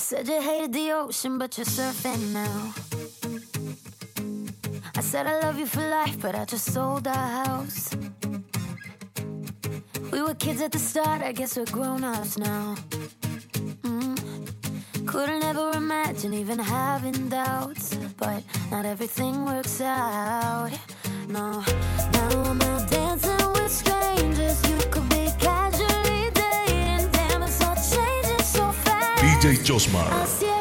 said you hated the ocean, but you're surfing now. I said I love you for life, but I just sold our house. We were kids at the start, I guess we're grown ups now. Mm. Couldn't ever imagine even having doubts, but not everything works out. No, now I'm out dancing DJ Josmar.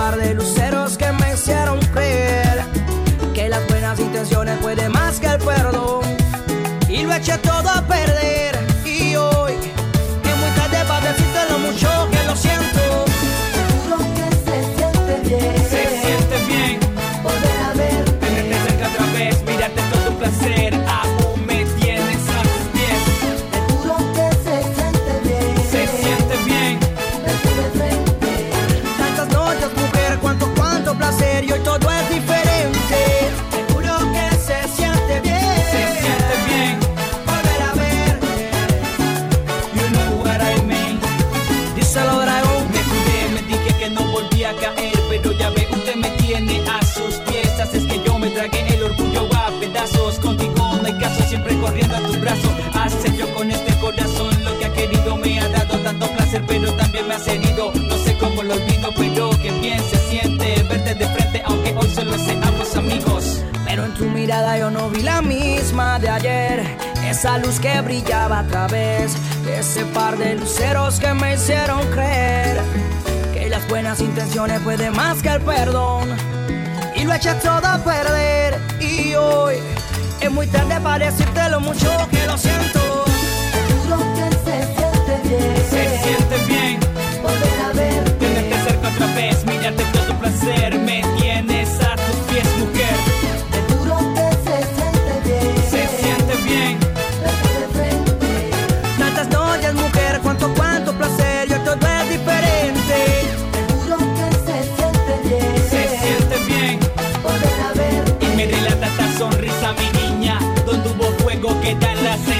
par de luceros que me hicieron creer que las buenas intenciones pueden más que el perdón. Y lo eché todo a perder. Y hoy es muy tarde para decirte lo mucho que lo siento. Seguro que se siente bien. de ayer, esa luz que brillaba a través de ese par de luceros que me hicieron creer que las buenas intenciones pueden más que el perdón y lo eché todo a perder y hoy es muy tarde para decirte lo mucho que lo siento. Que se siente. Se siente bien. ¿Qué tal la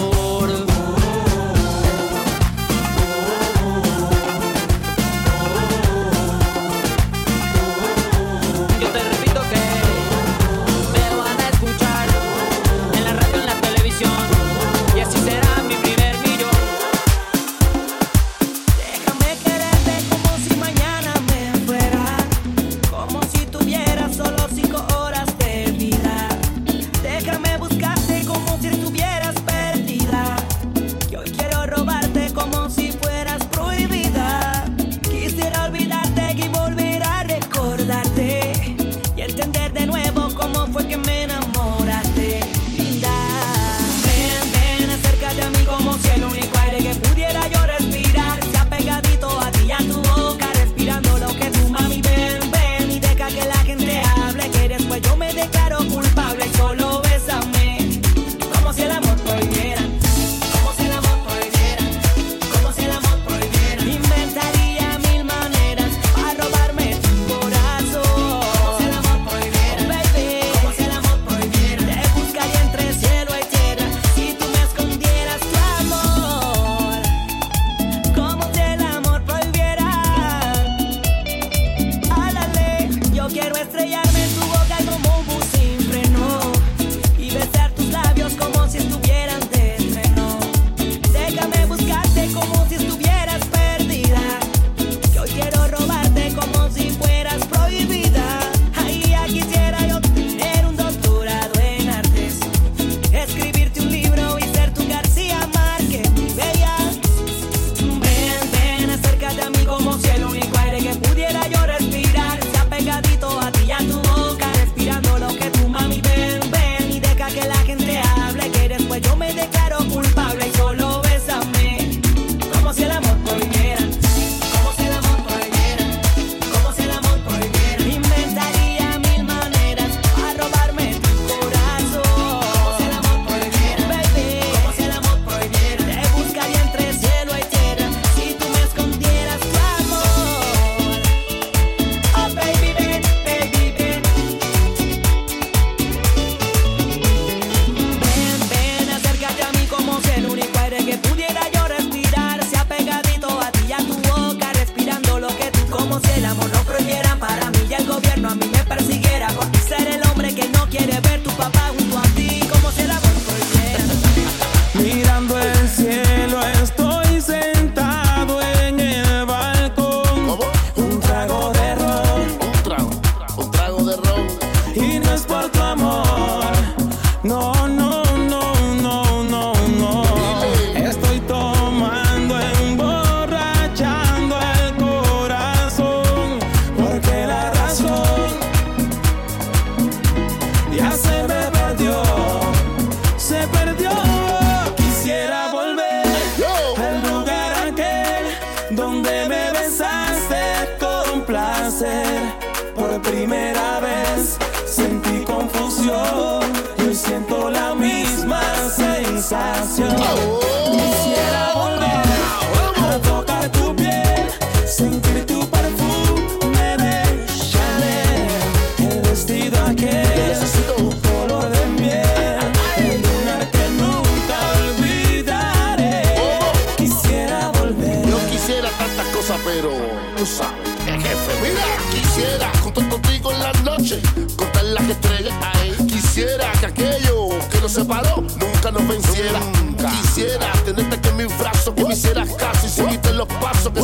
show.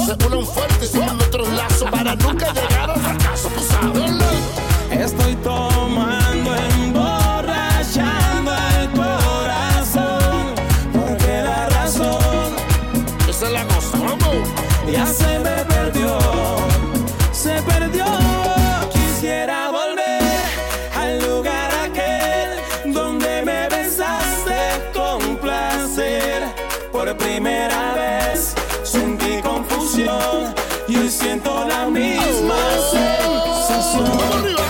se unen fuerte sensación.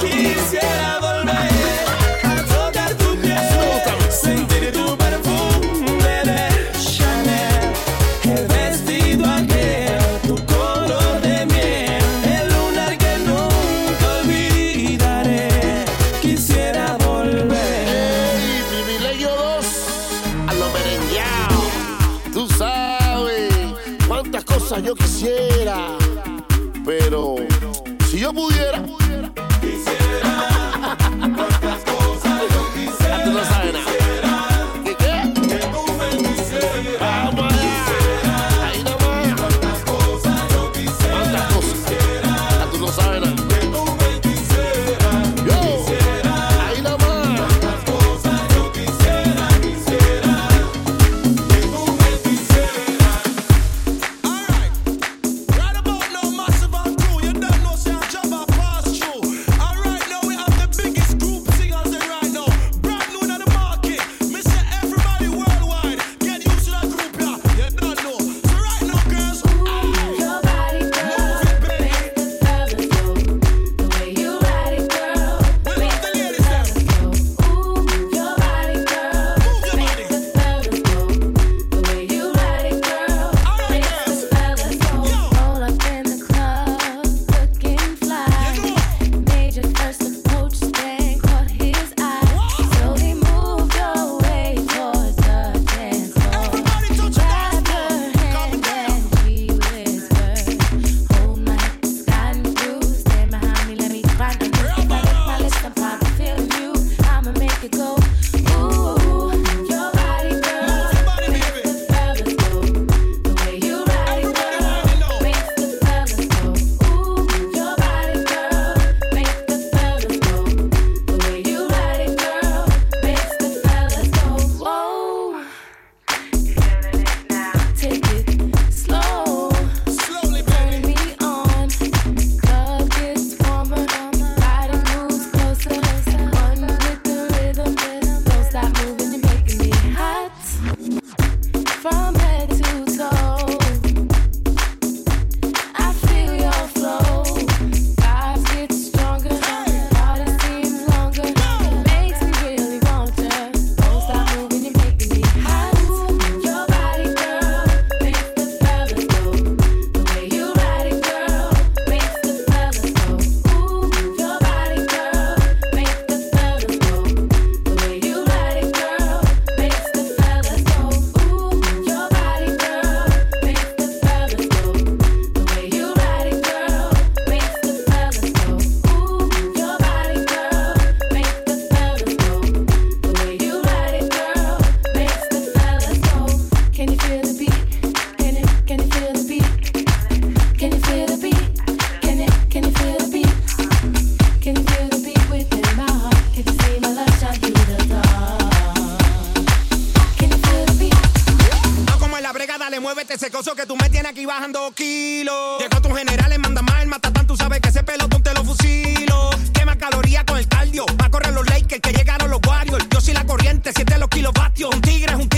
dale, muévete ese coso que tú me tienes aquí bajando kilos. Llegó general generales, manda más el matatán, tú sabes que ese pelotón te lo fusilo. Quema calorías con el cardio, va a correr los Lakers que llegaron los Warriors. Yo soy la corriente, siete los kilovatios. Un tigre es un tigre